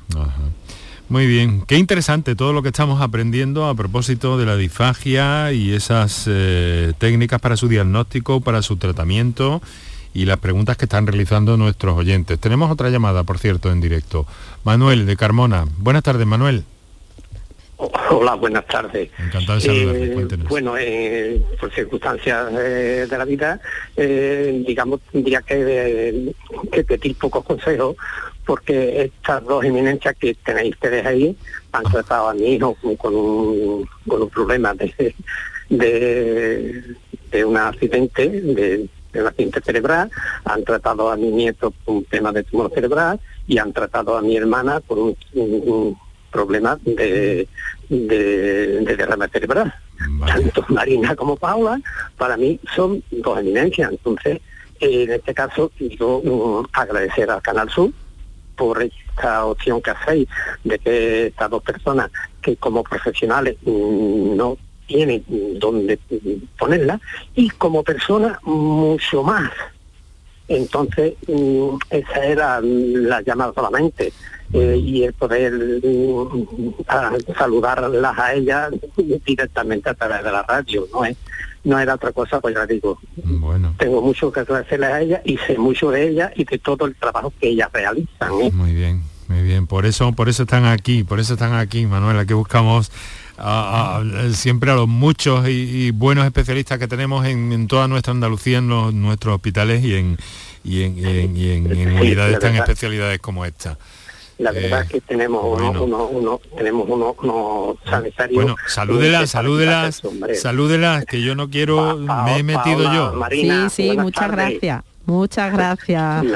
Muy bien, qué interesante todo lo que estamos aprendiendo a propósito de la disfagia y esas eh, técnicas para su diagnóstico, para su tratamiento y las preguntas que están realizando nuestros oyentes. Tenemos otra llamada, por cierto, en directo. Manuel de Carmona. Buenas tardes, Manuel. Hola, buenas tardes. Encantado de saludarle. Eh, bueno, eh, por circunstancias de la vida, digamos, tendría que, que pedir pocos consejos porque estas dos eminencias que tenéis ustedes ahí han tratado a mi hijo con, un, con un problema de, de, un accidente, de, un accidente cerebral, han tratado a mi nieto con un tema de tumor cerebral y han tratado a mi hermana por un, problema de, de, derrame cerebral. Tanto Marina como Paula, para mí son dos eminencias. Entonces, en este caso, quiero mm, agradecer al Canal Sur por esta opción que hacéis de que estas dos personas que como profesionales mm, no tienen dónde ponerla y como personas mucho más. Entonces, mm, esa era la llamada solamente. Eh, y el poder mm, saludarlas a ellas directamente a través de la radio, ¿no? No era otra cosa, pues ya digo, bueno. tengo mucho que agradecerle a ella y sé mucho de ella y de todo el trabajo que ellas realizan. ¿eh? Muy bien, muy bien, por eso, por eso están aquí, por eso están aquí, Manuela, que buscamos siempre a los muchos y, buenos especialistas que tenemos en, toda nuestra Andalucía, en los, nuestros hospitales y en, y en, unidades tan especialidades como esta. La verdad es que tenemos uno, uno, uno, tenemos uno, uno sanitario. Bueno, salúdelas, salúdelas, salúdelas, que yo no quiero, me he metido yo. sí, sí, muchas gracias. Muchas gracias. (laughs)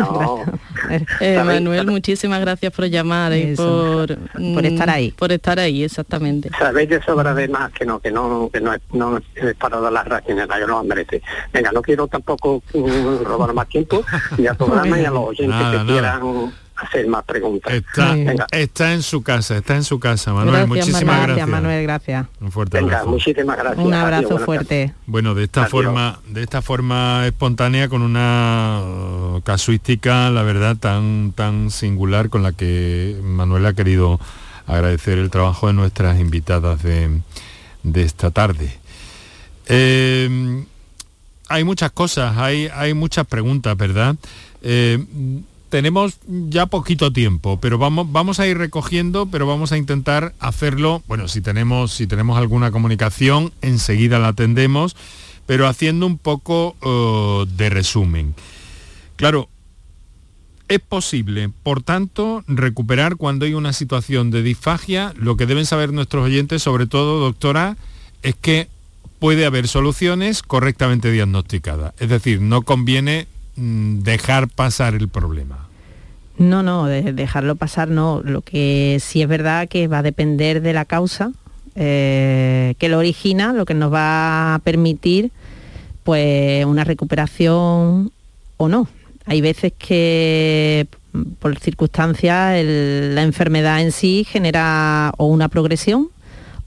(laughs) Eh, Manuel, muchísimas gracias por llamar y por, (laughs) por estar ahí. Por estar ahí, exactamente. Sabéis de sobra de más que no, que no, que no, es, no es para dar las reacciones, yo no merece. Venga, no quiero tampoco mm, robar más tiempo, ni al programa y a los oyentes que quieran hacer más preguntas. Está, en su casa, está en su casa, Manuel. muchísimas gracias. Manuel, gracias. Un fuerte abrazo. muchísimas gracias. Un abrazo fuerte. Bueno, de esta forma, de esta forma espontánea, con una uh, casuística, la verdad, tan, tan singular con la que Manuel ha querido agradecer el trabajo de nuestras invitadas de, esta tarde. Eh, hay muchas cosas, hay, hay muchas preguntas, ¿verdad? Eh, tenemos ya poquito tiempo, pero vamos, vamos a ir recogiendo, pero vamos a intentar hacerlo, bueno, si tenemos, si tenemos alguna comunicación, enseguida la atendemos, pero haciendo un poco uh, de resumen. Claro, es posible, por tanto, recuperar cuando hay una situación de disfagia. Lo que deben saber nuestros oyentes, sobre todo, doctora, es que puede haber soluciones correctamente diagnosticadas. Es decir, no conviene dejar pasar el problema. No, no, dejarlo pasar no. Lo que sí es verdad que va a depender de la causa eh, que lo origina, lo que nos va a permitir pues una recuperación o no. Hay veces que por circunstancias la enfermedad en sí genera o una progresión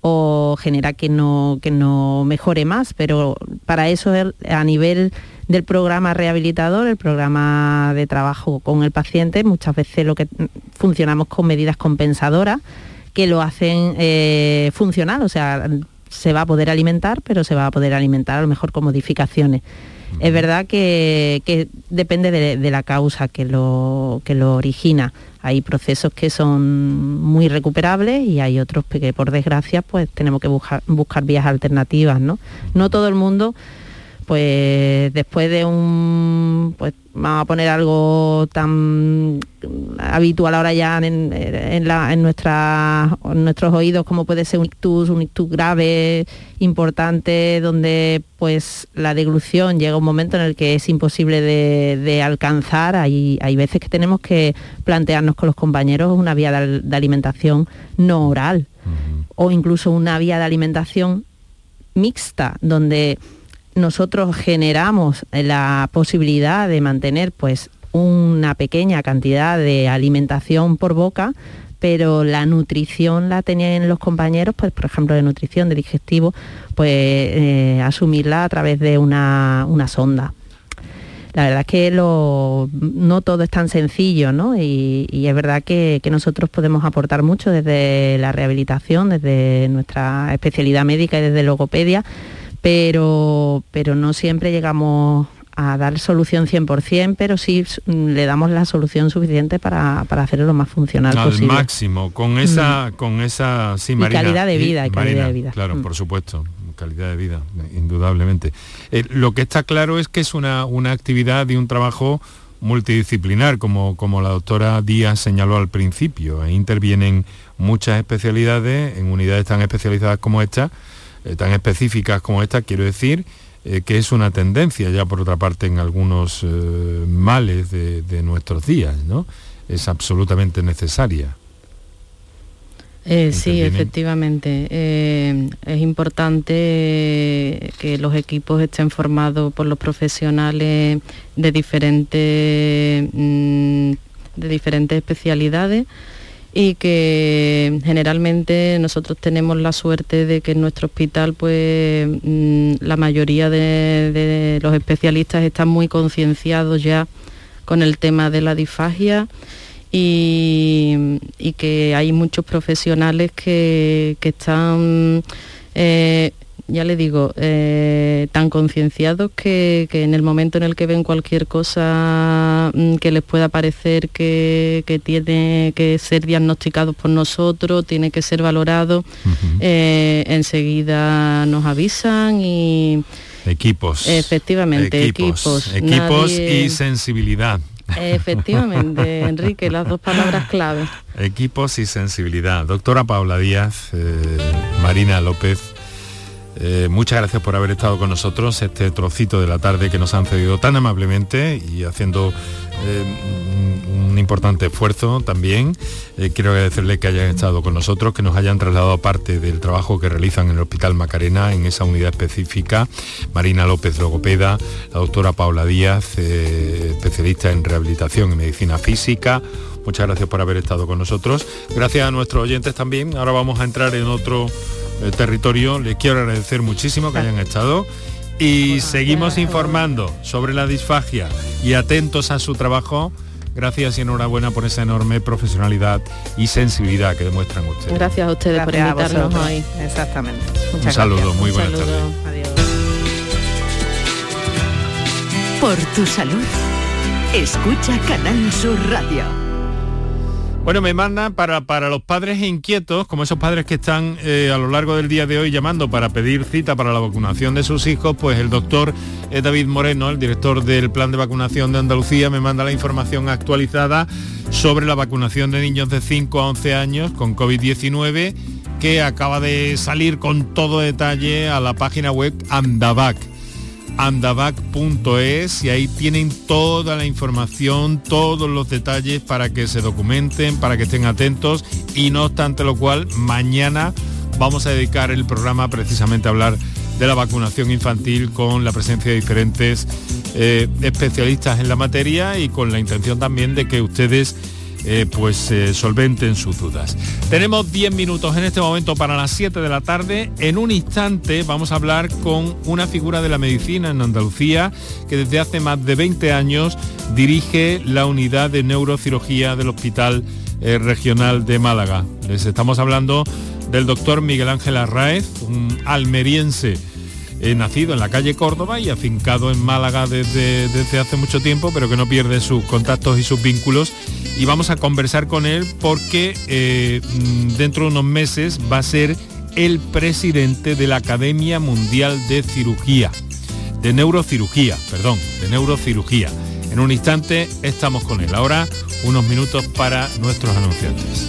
o genera que no, que no mejore más, pero para eso a nivel del programa rehabilitador, el programa de trabajo con el paciente, muchas veces lo que funcionamos con medidas compensadoras que lo hacen eh, funcional, o sea, se va a poder alimentar, pero se va a poder alimentar a lo mejor con modificaciones. Es verdad que, depende de, la causa que lo, que lo origina. Hay procesos que son muy recuperables y hay otros que por desgracia pues tenemos que buscar, buscar vías alternativas. ¿no? no todo el mundo pues después de un, pues vamos a poner algo tan habitual ahora ya en, en, nuestros oídos como puede ser un ictus, un ictus grave, importante, donde pues la deglución llega un momento en el que es imposible de, alcanzar. Hay, hay veces que tenemos que plantearnos con los compañeros una vía de, alimentación no oral o incluso una vía de alimentación mixta, donde nosotros generamos la posibilidad de mantener pues una pequeña cantidad de alimentación por boca, pero la nutrición la tenían los compañeros, pues por ejemplo de nutrición, de digestivo, pues eh, asumirla a través de una, sonda. La verdad es que no todo es tan sencillo, ¿no? Y, es verdad que, nosotros podemos aportar mucho desde la rehabilitación, desde nuestra especialidad médica y desde logopedia, pero, pero no siempre llegamos a dar solución 100%, pero sí le damos la solución suficiente para, hacerlo lo más funcional Al posible. máximo, con esa, con esa calidad de vida, calidad de vida. Claro, mm. por supuesto, calidad de vida, indudablemente. Eh, lo que está claro es que es una, una actividad y un trabajo multidisciplinar, como, como la doctora Díaz señaló al principio. Ahí intervienen muchas especialidades en unidades tan especializadas como esta eh, tan específicas como esta, quiero decir, eh, que es una tendencia ya por otra parte en algunos eh, males de, nuestros días, ¿no? Es absolutamente necesaria. sí, efectivamente. es importante que los equipos estén formados por los profesionales de diferentes, mm, de diferentes especialidades y que generalmente nosotros tenemos la suerte de que en nuestro hospital pues mm, la mayoría de, los especialistas están muy concienciados ya con el tema de la disfagia y, que hay muchos profesionales que, están eh, ya le digo, eh, tan concienciados que, en el momento en el que ven cualquier cosa mm, que les pueda parecer que, tiene que ser diagnosticado por nosotros, tiene que ser valorado, eh, enseguida nos avisan y... Equipos. Efectivamente, equipos. Equipos, y sensibilidad. Efectivamente, (laughs) Enrique, las dos palabras clave. Equipos y sensibilidad. Doctora Paula Díaz, eh, Marina López, eh, muchas gracias por haber estado con nosotros este trocito de la tarde que nos han cedido tan amablemente y haciendo eh, un, importante esfuerzo también. Eh, quiero agradecerles que hayan estado con nosotros, que nos hayan trasladado parte del trabajo que realizan en el Hospital Macarena, en esa unidad específica. Marina López Logopeda, la doctora Paula Díaz, especialista en rehabilitación y medicina física. Muchas gracias por haber estado con nosotros. Gracias a nuestros oyentes también. Ahora vamos a entrar en otro el territorio. Les quiero agradecer muchísimo que hayan estado y seguimos informando sobre la disfagia y atentos a su trabajo. Gracias y enhorabuena por esa enorme profesionalidad y sensibilidad que demuestran ustedes. Gracias a ustedes por invitarnos hoy. Exactamente. Un saludo, muy buenas tardes. Adiós. Por tu salud, escucha Canal Sur Radio. Bueno, me mandan para, para los padres inquietos, como esos padres que están eh, a lo largo del día de hoy llamando para pedir cita para la vacunación de sus hijos, pues el doctor eh, David Moreno, el director del plan de vacunación de Andalucía, me manda la información actualizada sobre la vacunación de niños de 5 a 11 años con COVID-19 que acaba de salir con todo detalle a la página web Andavac andavac.es y ahí tienen toda la información, todos los detalles para que se documenten, para que estén atentos. Y no obstante lo cual mañana vamos a dedicar el programa precisamente a hablar de la vacunación infantil con la presencia de diferentes eh, especialistas en la materia y con la intención también de que ustedes eh, pues eh, solventen sus dudas. Tenemos 10 minutos en este momento para las 7 de la tarde. En un instante vamos a hablar con una figura de la medicina en Andalucía que desde hace más de 20 años dirige la unidad de neurocirugía del Hospital eh, Regional de Málaga. Les estamos hablando del doctor Miguel Ángel Arraez, un almeriense nacido en la calle Córdoba y afincado en Málaga desde hace mucho tiempo, pero que no pierde sus contactos y sus vínculos y vamos a conversar con él porque eh, mm, dentro de unos meses va a ser el presidente de la Academia Mundial de Cirugía, de Neurocirugía, perdón, de Neurocirugía. En un instante estamos con él. Ahora unos minutos para nuestros anunciantes.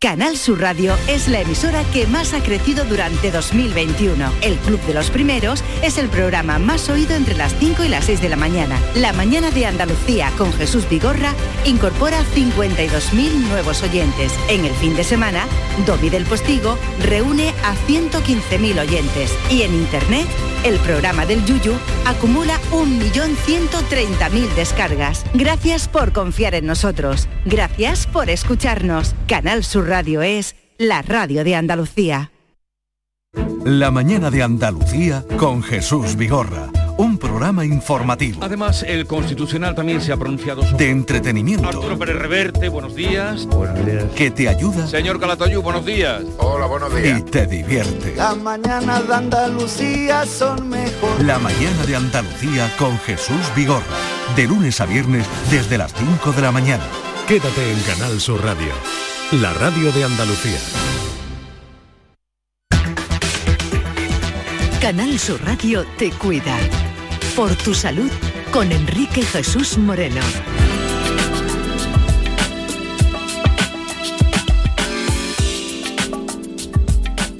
Canal Sur Radio es la emisora que más ha crecido durante 2021. El Club de los Primeros es el programa más oído entre las 5 y las 6 de la mañana. La mañana de Andalucía con Jesús Vigorra incorpora 52.000 nuevos oyentes. En el fin de semana, Domi del Postigo reúne a 115.000 oyentes. Y en Internet, el programa del Yuyu acumula 1.130.000 descargas. Gracias por confiar en nosotros. Gracias por escucharnos. Canal Sur Radio es la radio de Andalucía. La mañana de Andalucía con Jesús Vigorra. Un programa informativo. Además, el Constitucional también se ha pronunciado sobre... De entretenimiento. Arturo Pérez Reverte, buenos días. Buenos días. Que te ayuda. Señor Calatayú, buenos días. Hola, buenos días. Y te divierte. La mañana de Andalucía son mejor. La mañana de Andalucía con Jesús Vigorra. De lunes a viernes desde las 5 de la mañana. Quédate en Canal Sur Radio la radio de Andalucía. Canal Sur Radio te cuida. Por tu salud con Enrique Jesús Moreno.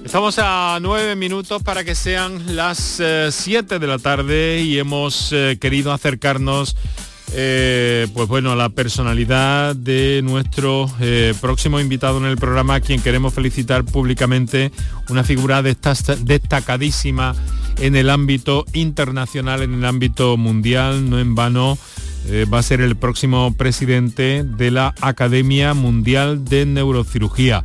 Estamos a nueve minutos para que sean las eh, siete de la tarde y hemos eh, querido acercarnos eh, pues bueno, la personalidad de nuestro eh, próximo invitado en el programa, a quien queremos felicitar públicamente, una figura destacadísima en el ámbito internacional, en el ámbito mundial, no en vano. Eh, va a ser el próximo presidente de la Academia Mundial de Neurocirugía.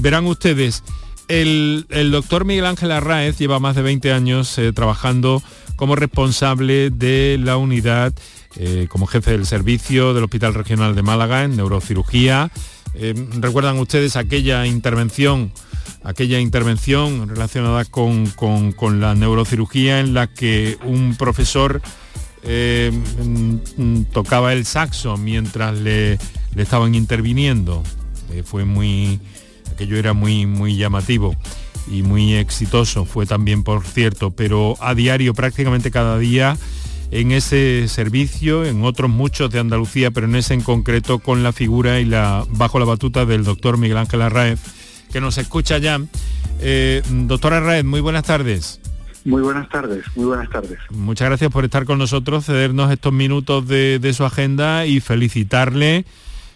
verán ustedes, el, el, doctor Miguel Ángel Arraez lleva más de 20 años trabajando como responsable de la unidad eh, como jefe del servicio del Hospital Regional de Málaga en neurocirugía. Eh, ¿Recuerdan ustedes aquella intervención, aquella intervención relacionada con, la neurocirugía en la que un profesor eh, mm, tocaba el saxo mientras le, estaban interviniendo? fue muy, aquello era muy, muy llamativo y muy exitoso, fue también por cierto, pero a diario, prácticamente cada día, en ese servicio, en otros muchos de Andalucía, pero en ese en concreto con la figura y la bajo la batuta del doctor Miguel Ángel Arraez, que nos escucha ya. Eh, doctor Arraez, muy buenas tardes. Muy buenas tardes, muy buenas tardes. Muchas gracias por estar con nosotros, cedernos estos minutos de, su agenda y felicitarle,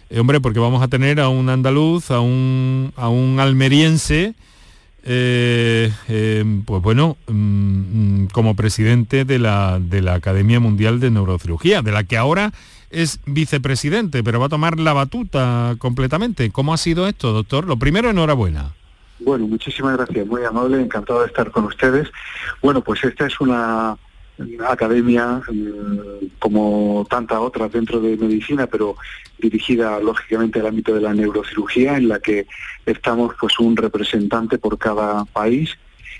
eh, hombre, porque vamos a tener a un andaluz, a un, a un almeriense, eh, em, pues bueno, mm, mm, como presidente de la, de la Academia Mundial de Neurocirugía, de la que ahora es vicepresidente, pero va a tomar la batuta completamente. ¿Cómo ha sido esto, doctor? Lo primero, enhorabuena. Bueno, muchísimas gracias, muy amable, encantado de estar con ustedes. Bueno, pues esta es una academia mm, como tantas otras dentro de medicina, pero dirigida lógicamente al ámbito de la neurocirugía, en la que estamos pues un representante por cada país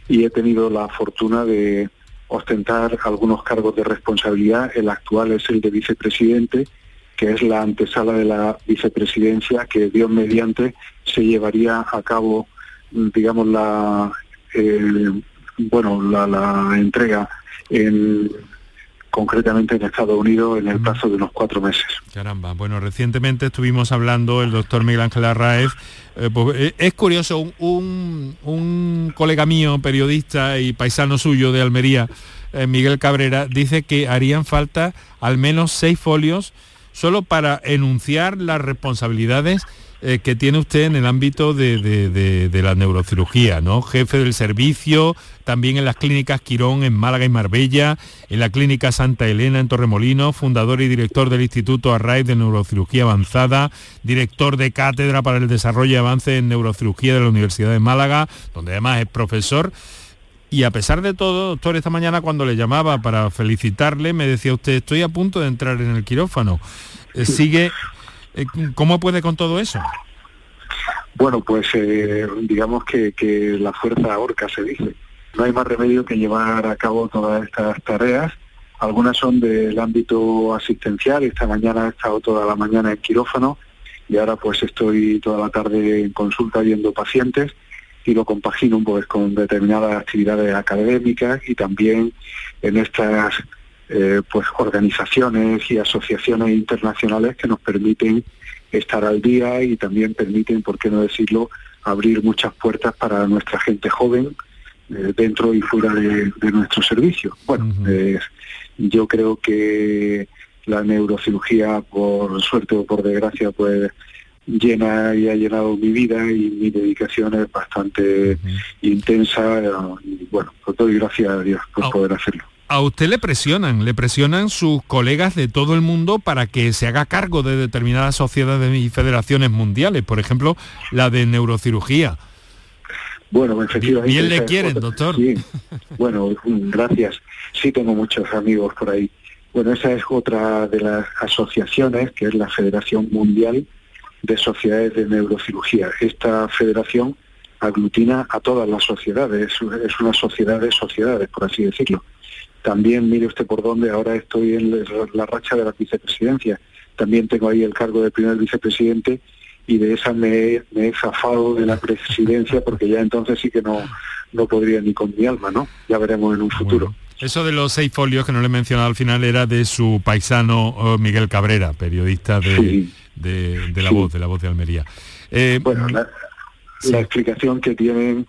y he tenido la fortuna de ostentar algunos cargos de responsabilidad. El actual es el de vicepresidente, que es la antesala de la vicepresidencia que Dios mediante se llevaría a cabo, digamos, la, eh, bueno, la entrega en concretamente en Estados Unidos en el plazo de unos cuatro meses. Caramba, bueno, recientemente estuvimos hablando, el doctor Miguel Ángel Arraez, eh, pues, eh, es curioso, un, un, colega mío, periodista y paisano suyo de Almería, eh, Miguel Cabrera, dice que harían falta al menos seis folios solo para enunciar las responsabilidades eh, que tiene usted en el ámbito de, la neurocirugía, ¿no? Jefe del servicio, también en las clínicas Quirón en Málaga y Marbella, en la clínica Santa Elena en Torremolino, fundador y director del Instituto Arraiz de Neurocirugía Avanzada, director de cátedra para el desarrollo y avance en neurocirugía de la Universidad de Málaga, donde además es profesor. Y a pesar de todo, doctor, esta mañana cuando le llamaba para felicitarle, me decía usted, estoy a punto de entrar en el quirófano. Eh, sigue ¿Cómo puede con todo eso? Bueno, pues eh, digamos que, la fuerza ahorca se dice. No hay más remedio que llevar a cabo todas estas tareas. Algunas son del ámbito asistencial. Esta mañana he estado toda la mañana en quirófano y ahora pues estoy toda la tarde en consulta viendo pacientes y lo compagino pues con determinadas actividades académicas y también en estas eh, pues organizaciones y asociaciones internacionales que nos permiten estar al día y también permiten, por qué no decirlo, abrir muchas puertas para nuestra gente joven eh, dentro y fuera de, nuestro servicio. Bueno, yo creo que la neurocirugía, por suerte o por desgracia, pues llena y ha llenado mi vida y mi dedicación es bastante intensa y bueno, por todo y gracias a Dios por poder hacerlo a usted le presionan, le presionan sus colegas de todo el mundo para que se haga cargo de determinadas sociedades y federaciones mundiales, por ejemplo, la de neurocirugía. Bueno, efectivamente. Bien le quieren, doctor. Sí. Bueno, gracias. Sí tengo muchos amigos por ahí. Bueno, esa es otra de las asociaciones, que es la Federación Mundial de Sociedades de Neurocirugía. Esta federación aglutina a todas las sociedades, es una sociedad de sociedades, por así decirlo. También mire usted por dónde, ahora estoy en la racha de la vicepresidencia. También tengo ahí el cargo de primer vicepresidente y de esa me, he zafado de la presidencia porque ya entonces sí que no, no podría ni con mi alma, ¿no? Ya veremos en un futuro. Eso de los seis folios que no le he mencionado al final era de su paisano oh, Miguel Cabrera, periodista de, de, La Voz, de La Voz de Almería. Eh, bueno, la, la explicación que tienen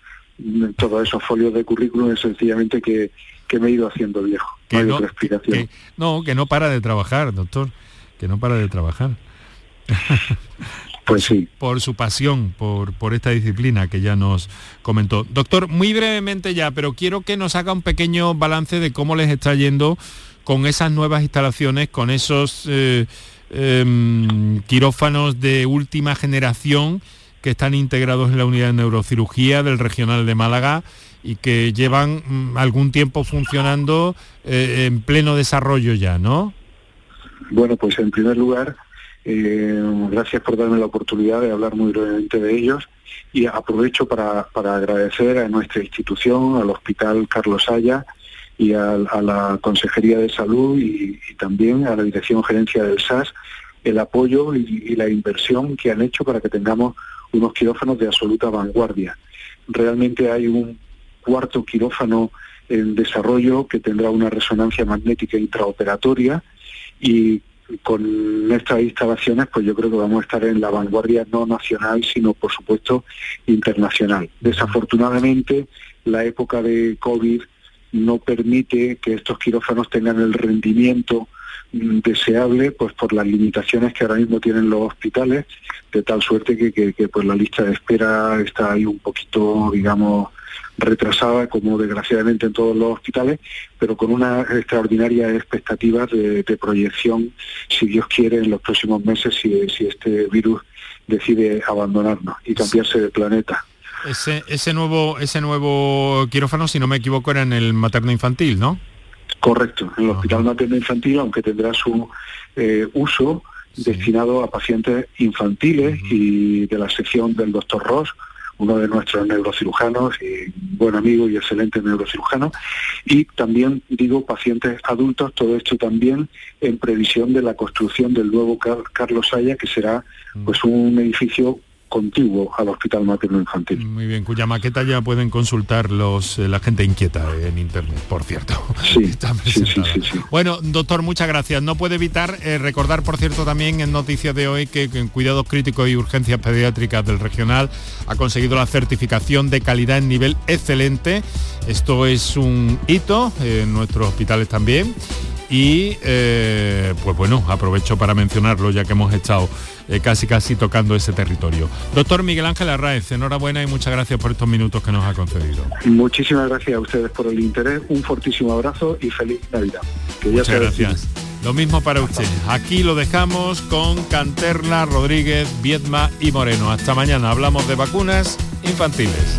todos esos folios de currículum es sencillamente que que me he ido haciendo viejo. no hay otra explicación. Que, no, que no para de trabajar, doctor, que no para de trabajar. (laughs) Pues sí. Por su pasión, por, por esta disciplina que ya nos comentó. Doctor, muy brevemente ya, pero quiero que nos haga un pequeño balance de cómo les está yendo con esas nuevas instalaciones, con esos eh, em, quirófanos de última generación que están integrados en la unidad de neurocirugía del Regional de Málaga y que llevan mm, algún tiempo funcionando eh, en pleno desarrollo ya, ¿no? Bueno, pues en primer lugar, eh, gracias por darme la oportunidad de hablar muy brevemente de ellos y aprovecho para, agradecer a nuestra institución, al Hospital Carlos Haya y a, la Consejería de Salud y, también a la Dirección Gerencia del SAS el apoyo y la inversión que han hecho para que tengamos unos quirófanos de absoluta vanguardia. Realmente hay un cuarto quirófano en desarrollo que tendrá una resonancia magnética intraoperatoria y con estas instalaciones pues yo creo que vamos a estar en la vanguardia no nacional sino por supuesto internacional. Desafortunadamente la época de COVID no permite que estos quirófanos tengan el rendimiento deseable pues por las limitaciones que ahora mismo tienen los hospitales de tal suerte que, que pues la lista de espera está ahí un poquito digamos retrasada, como desgraciadamente en todos los hospitales, pero con una extraordinaria expectativa de, proyección, si Dios quiere, en los próximos meses, si, si este virus decide abandonarnos y cambiarse de planeta. Ese, nuevo, ese nuevo quirófano, si no me equivoco, era en el materno infantil, ¿no? Correcto, en el hospital materno infantil, aunque tendrá su eh, uso destinado a pacientes infantiles y de la sección del doctor Ross, uno de nuestros neurocirujanos y buen amigo y excelente neurocirujano, y también digo pacientes adultos, todo esto también en previsión de la construcción del nuevo Carlos Haya, que será pues un edificio contiguo al Hospital Materno Infantil. Muy bien, cuya maqueta ya pueden consultar los eh, la gente inquieta en internet, por cierto. Sí, (laughs) sí, sí, sí, Bueno, doctor, muchas gracias. No puede evitar eh, recordar, por cierto, también en noticias de hoy que, en Cuidados Críticos y Urgencias Pediátricas del Regional ha conseguido la certificación de calidad en nivel excelente. Esto es un hito en nuestros hospitales también y eh, pues bueno, aprovecho para mencionarlo ya que hemos estado eh, casi casi tocando ese territorio. Doctor Miguel Ángel Arraez, enhorabuena y muchas gracias por estos minutos que nos ha concedido. Muchísimas gracias a ustedes por el interés, un fortísimo abrazo y feliz Navidad. muchas gracias. Lo mismo para usted. Aquí lo dejamos con Canterla, Rodríguez, Viedma y Moreno. Hasta mañana. Hablamos de vacunas infantiles.